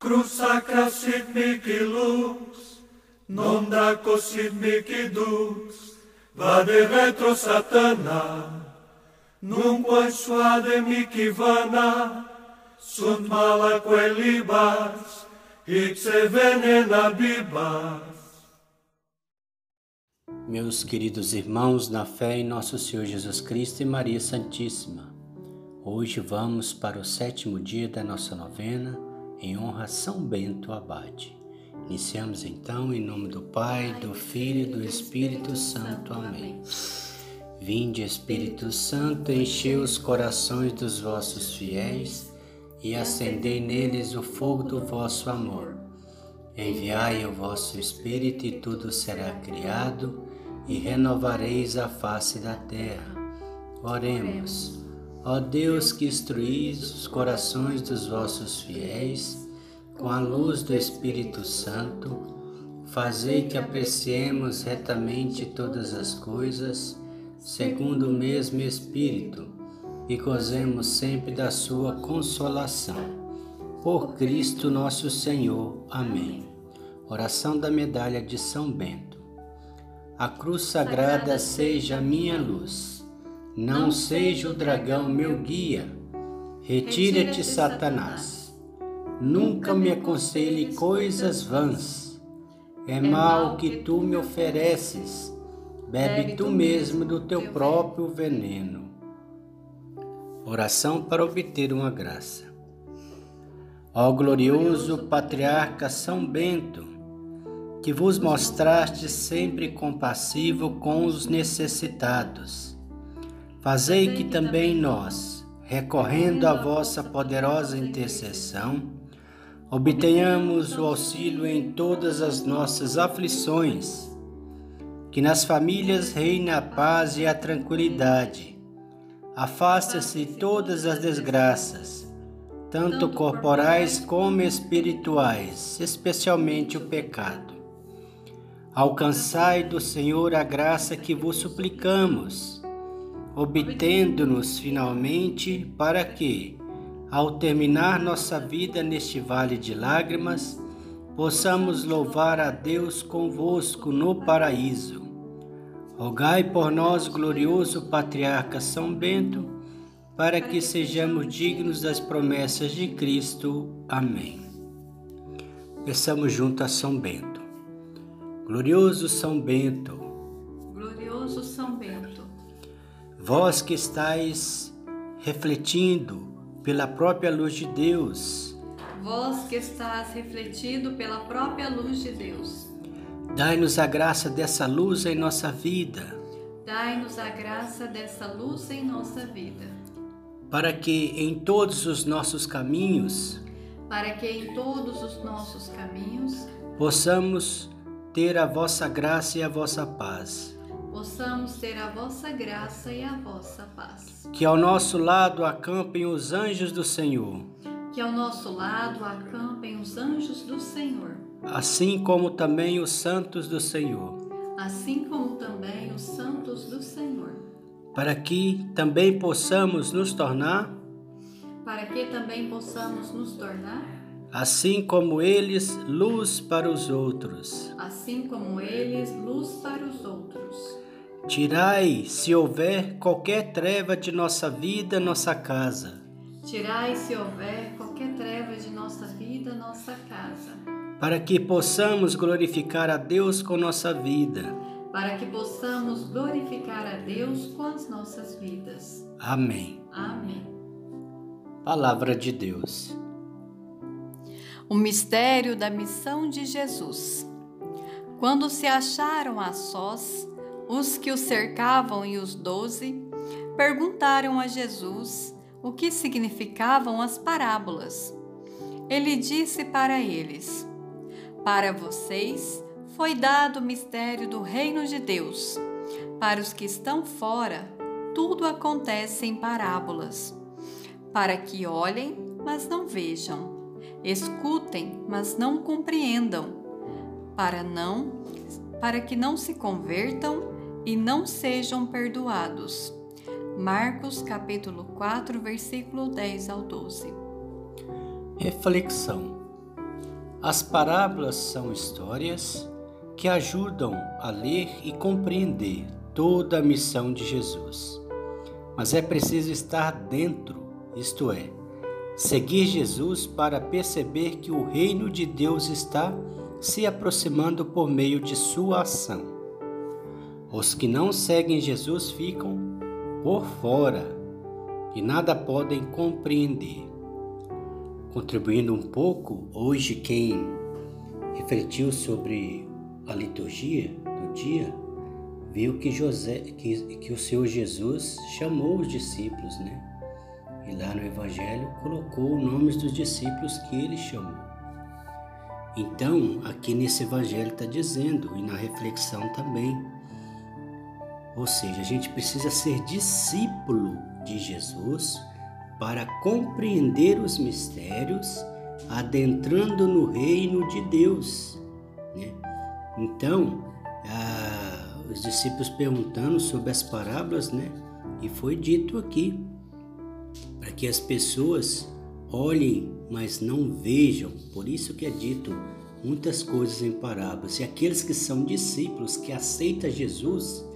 Cruz sacra sit mihi lux, non draco sit mihi dux, vade retro satana, nunque suade mihi vana, sunt mala quelibas, ipse venena bibas. Meus queridos irmãos, na fé em nosso Senhor Jesus Cristo e Maria Santíssima, hoje vamos para o sétimo dia da nossa novena em honra a São Bento Abade. Iniciamos então em nome do Pai, do Filho e do Espírito Santo. Amém. Vinde, Espírito Santo, enchei os corações dos vossos fiéis e acendei neles o fogo do vosso amor. Enviai o vosso Espírito e tudo será criado e renovareis a face da terra. Oremos. Ó Deus que instruís os corações dos vossos fiéis com a luz do Espírito Santo, fazei que apreciemos retamente todas as coisas, segundo o mesmo Espírito, e gozemos sempre da sua consolação. Por Cristo nosso Senhor. Amém. Oração da medalha de São Bento. A cruz sagrada seja minha luz não seja o dragão meu guia. Retira-te, Satanás. Nunca me aconselhe coisas vãs. É mal que tu me ofereces. Bebe tu mesmo do teu próprio veneno. Oração para obter uma graça. Ó glorioso patriarca São Bento, que vos mostraste sempre compassivo com os necessitados Fazei que também nós, recorrendo à vossa poderosa intercessão, obtenhamos o auxílio em todas as nossas aflições, que nas famílias reine a paz e a tranquilidade. Afasta-se todas as desgraças, tanto corporais como espirituais, especialmente o pecado. Alcançai do Senhor a graça que vos suplicamos obtendo-nos finalmente para que, ao terminar nossa vida neste vale de lágrimas, possamos louvar a Deus convosco no paraíso. Rogai por nós, glorioso Patriarca São Bento, para que sejamos dignos das promessas de Cristo. Amém. Peçamos junto a São Bento. Glorioso São Bento, Vós que estáis refletindo pela própria luz de Deus, vós que estás refletido pela própria luz de Deus, dai-nos a graça dessa luz em nossa vida. Dai-nos a graça dessa luz em nossa vida. Para que em todos os nossos caminhos, para que em todos os nossos caminhos possamos ter a vossa graça e a vossa paz possamos ter a vossa graça e a vossa paz. Que ao nosso lado acampem os anjos do Senhor. Que ao nosso lado acampem os anjos do Senhor. Assim como também os santos do Senhor. Assim como também os santos do Senhor. Para que também possamos nos tornar para que também possamos nos tornar assim como eles luz para os outros. Assim como eles luz para os outros. Tirai, se houver qualquer treva de nossa vida, nossa casa. Tirai, se houver qualquer treva de nossa vida, nossa casa. Para que possamos glorificar a Deus com nossa vida. Para que possamos glorificar a Deus com as nossas vidas. Amém. Amém. Palavra de Deus. O mistério da missão de Jesus. Quando se acharam a sós, os que o cercavam e os doze perguntaram a Jesus o que significavam as parábolas. Ele disse para eles: Para vocês foi dado o mistério do reino de Deus. Para os que estão fora, tudo acontece em parábolas, para que olhem, mas não vejam, escutem, mas não compreendam, para não para que não se convertam e não sejam perdoados. Marcos capítulo 4, versículo 10 ao 12. Reflexão. As parábolas são histórias que ajudam a ler e compreender toda a missão de Jesus. Mas é preciso estar dentro, isto é, seguir Jesus para perceber que o reino de Deus está se aproximando por meio de sua ação. Os que não seguem Jesus ficam por fora e nada podem compreender. Contribuindo um pouco, hoje quem refletiu sobre a liturgia do dia viu que José, que, que o Senhor Jesus chamou os discípulos, né? E lá no Evangelho colocou os nomes dos discípulos que ele chamou. Então, aqui nesse Evangelho está dizendo, e na reflexão também, ou seja, a gente precisa ser discípulo de Jesus para compreender os mistérios, adentrando no reino de Deus. Né? Então, ah, os discípulos perguntando sobre as parábolas, né? E foi dito aqui para que as pessoas olhem, mas não vejam. Por isso que é dito muitas coisas em parábolas. E aqueles que são discípulos, que aceitam Jesus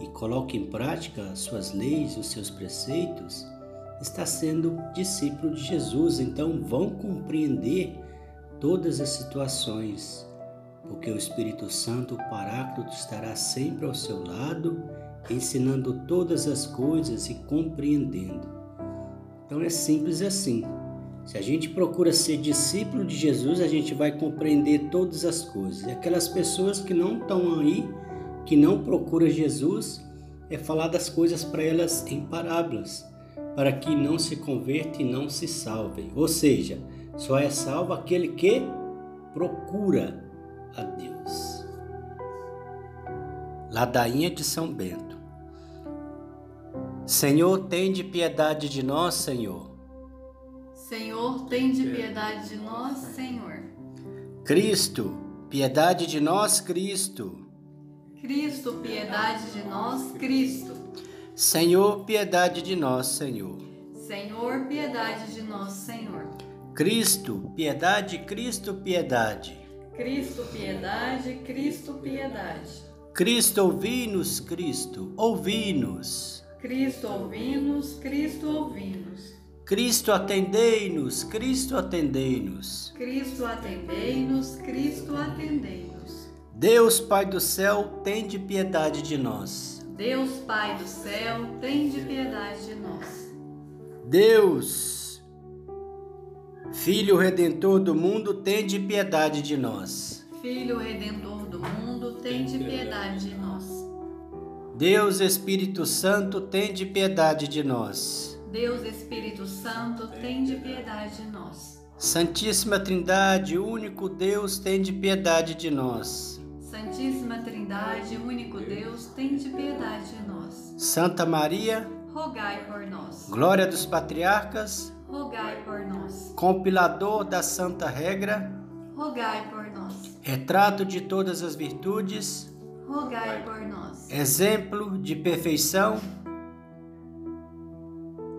e colocam em prática as suas leis, os seus preceitos, está sendo discípulo de Jesus. Então vão compreender todas as situações porque o Espírito Santo, o Paráclito, estará sempre ao seu lado, ensinando todas as coisas e compreendendo. Então é simples assim. Se a gente procura ser discípulo de Jesus, a gente vai compreender todas as coisas. E aquelas pessoas que não estão aí, que não procuram Jesus, é falar das coisas para elas em parábolas, para que não se convertam e não se salvem. Ou seja, só é salvo aquele que procura a Deus. Ladainha de São Bento. Senhor, tem de piedade de nós, Senhor. Senhor, tem de piedade de nós, Senhor. Cristo, piedade de nós, Cristo. Cristo, piedade de nós, Cristo. Senhor, piedade de nós, Senhor. Senhor, piedade de nós, Senhor. Cristo, piedade, Cristo, piedade. Cristo piedade, Cristo piedade. Cristo ouvi-nos, Cristo, ouvi-nos. Cristo ouvi-nos, Cristo ouvi-nos. Cristo atendei-nos, Cristo atendei-nos. Cristo atendei-nos, Cristo atendei-nos. Deus Pai do céu, tem de piedade de nós. Deus Pai do céu, tem de piedade de nós. Deus Filho Redentor do mundo, tende piedade de nós. Filho Redentor do mundo, tende piedade de nós. Deus Espírito Santo, tende piedade de nós. Deus Espírito Santo, tende piedade de nós. Santíssima Trindade, único Deus, tende piedade de nós. Santíssima Trindade, único Deus, tende piedade de nós. Santa Maria, rogai por nós. Glória dos patriarcas, rogai por nós. Compilador da Santa Regra, rogai por nós. Retrato de todas as virtudes, rogai por nós. Exemplo de perfeição,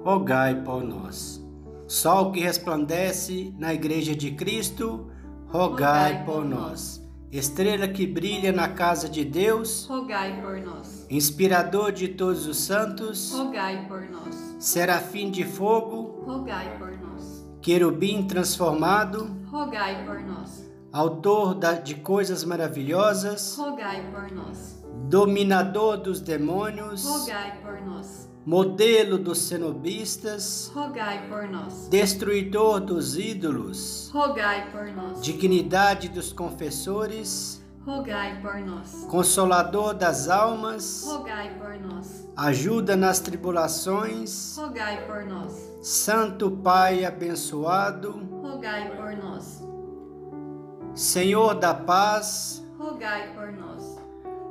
rogai por nós. Sol que resplandece na Igreja de Cristo, rogai, rogai por, por nós. Estrela que brilha na casa de Deus, rogai por nós. Inspirador de todos os santos, rogai por nós serafim de fogo, rogai por nós. Querubim transformado, rogai por nós. Autor de coisas maravilhosas, rogai por nós. Dominador dos demônios, rogai por nós. Modelo dos cenobistas, rogai por nós. Destruidor dos ídolos, rogai por nós. Dignidade dos confessores, rogai por nós. Consolador das almas, rogai por nós ajuda nas tribulações, rogai por nós. Santo Pai abençoado, rogai por nós. Senhor da paz, rogai por nós.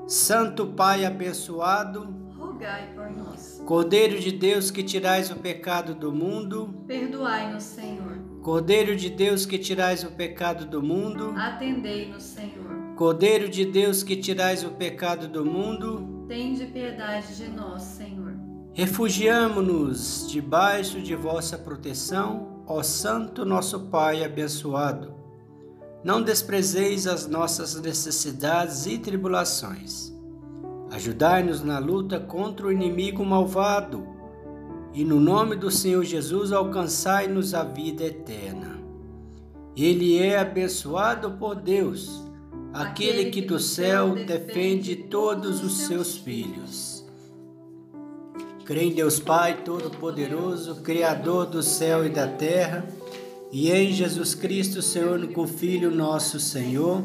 Santo Pai abençoado, rogai por nós. Cordeiro de Deus que tirais o pecado do mundo, perdoai-nos, Senhor. Cordeiro de Deus que tirais o pecado do mundo, atendei-nos, Senhor. Cordeiro de Deus que tirais o pecado do mundo, Tende piedade de nós, Senhor. Refugiamo-nos debaixo de vossa proteção, ó Santo nosso Pai abençoado. não desprezeis as nossas necessidades e tribulações. Ajudai-nos na luta contra o inimigo malvado e no nome do Senhor Jesus alcançai-nos a vida eterna. Ele é abençoado por Deus, aquele que do céu defende todos os seus filhos. Creio em Deus Pai Todo-Poderoso, Criador do céu e da terra, e em Jesus Cristo, seu único Filho, nosso Senhor,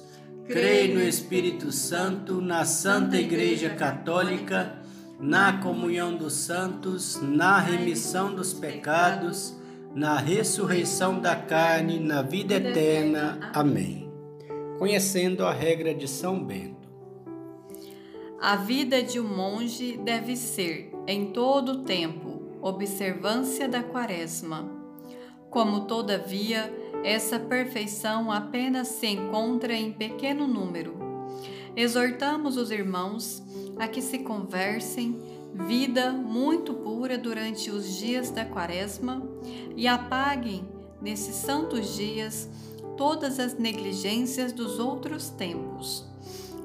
Creio no Espírito Santo, na Santa Igreja Católica, na comunhão dos santos, na remissão dos pecados, na ressurreição da carne, na vida eterna. Amém. Conhecendo a regra de São Bento. A vida de um monge deve ser, em todo o tempo, observância da Quaresma. Como, todavia, essa perfeição apenas se encontra em pequeno número, exortamos os irmãos a que se conversem vida muito pura durante os dias da Quaresma e apaguem nesses santos dias todas as negligências dos outros tempos.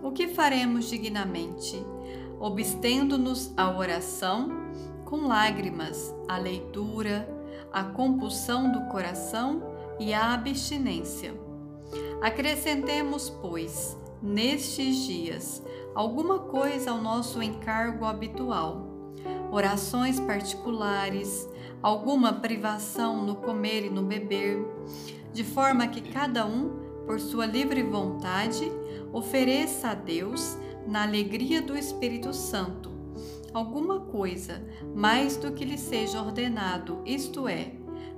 O que faremos dignamente? Obstendo-nos à oração, com lágrimas, a leitura, a compulsão do coração e a abstinência. Acrescentemos, pois, nestes dias, alguma coisa ao nosso encargo habitual. Orações particulares, alguma privação no comer e no beber, de forma que cada um, por sua livre vontade, ofereça a Deus, na alegria do Espírito Santo, alguma coisa mais do que lhe seja ordenado, isto é,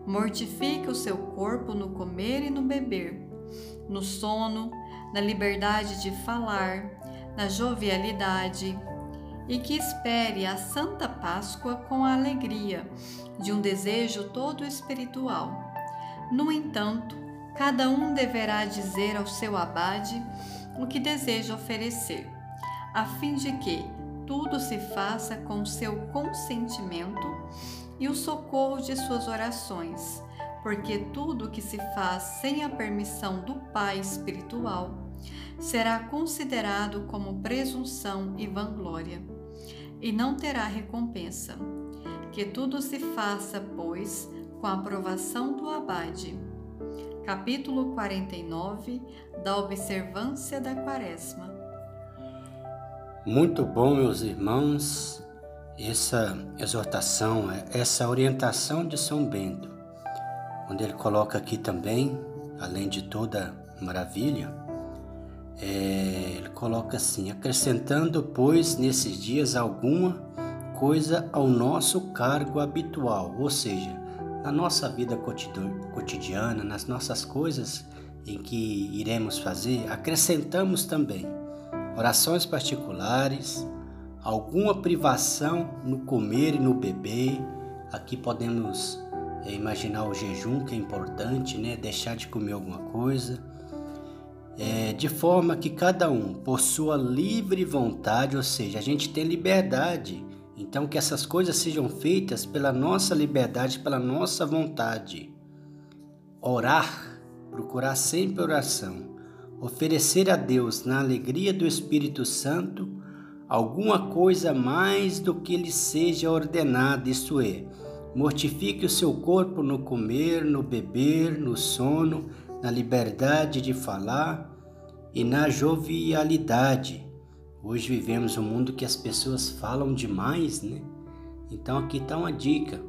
mortifique o seu corpo no comer e no beber, no sono, na liberdade de falar, na jovialidade e que espere a Santa Páscoa com a alegria de um desejo todo espiritual. No entanto, cada um deverá dizer ao seu abade o que deseja oferecer, a fim de que tudo se faça com seu consentimento e o socorro de suas orações, porque tudo que se faz sem a permissão do Pai espiritual será considerado como presunção e vanglória, e não terá recompensa. Que tudo se faça, pois, com a aprovação do abade. Capítulo 49 da observância da Quaresma. Muito bom, meus irmãos, essa exortação, essa orientação de São Bento, onde ele coloca aqui também, além de toda maravilha, é, ele coloca assim: acrescentando, pois, nesses dias alguma coisa ao nosso cargo habitual, ou seja, na nossa vida cotidiana, nas nossas coisas em que iremos fazer, acrescentamos também orações particulares, alguma privação no comer e no beber. Aqui podemos é, imaginar o jejum, que é importante, né? Deixar de comer alguma coisa é, de forma que cada um, por sua livre vontade, ou seja, a gente tem liberdade, então que essas coisas sejam feitas pela nossa liberdade, pela nossa vontade. Orar, procurar sempre oração, oferecer a Deus, na alegria do Espírito Santo, alguma coisa mais do que lhe seja ordenado, isto é, mortifique o seu corpo no comer, no beber, no sono, na liberdade de falar e na jovialidade. Hoje vivemos um mundo que as pessoas falam demais, né? Então aqui está uma dica: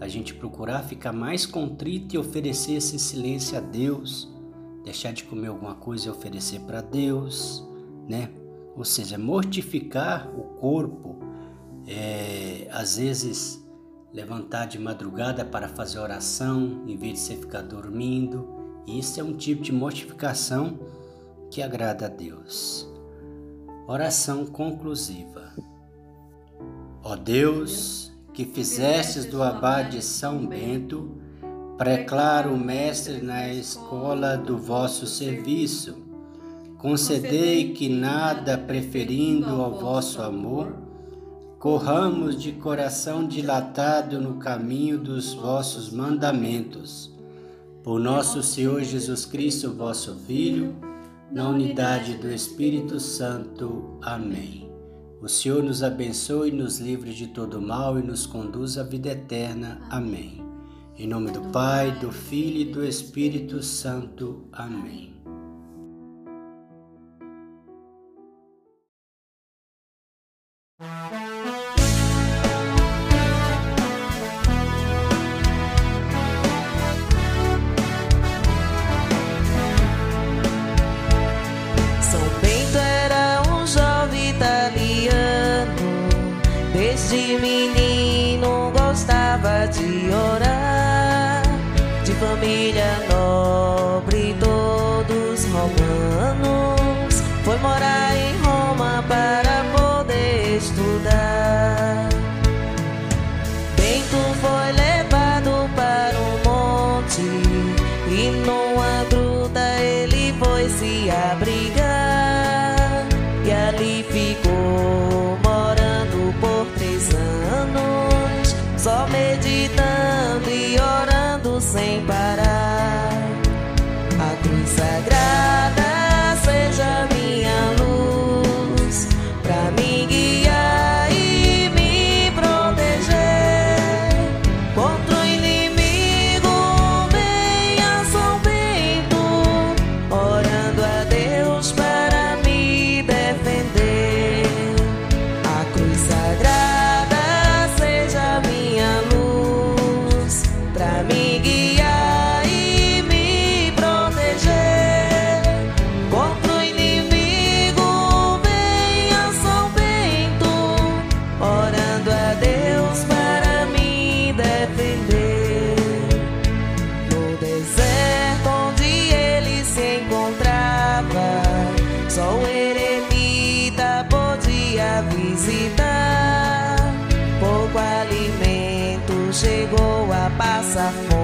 a gente procurar ficar mais contrito e oferecer esse silêncio a Deus, deixar de comer alguma coisa e oferecer para Deus, né? Ou seja, mortificar o corpo, é, às vezes levantar de madrugada para fazer oração em vez de você ficar dormindo isso é um tipo de mortificação que agrada a Deus. Oração conclusiva. Ó Deus, que fizestes do abade São Bento preclaro mestre na escola do vosso serviço, concedei que nada preferindo ao vosso amor, corramos de coração dilatado no caminho dos vossos mandamentos. Por nosso Senhor Jesus Cristo, vosso Filho, na unidade do Espírito Santo. Amém. O Senhor nos abençoe, nos livre de todo mal e nos conduz à vida eterna. Amém. Em nome do Pai, do Filho e do Espírito Santo. Amém. Jiminy. Só meditando e orando sem parar. my phone.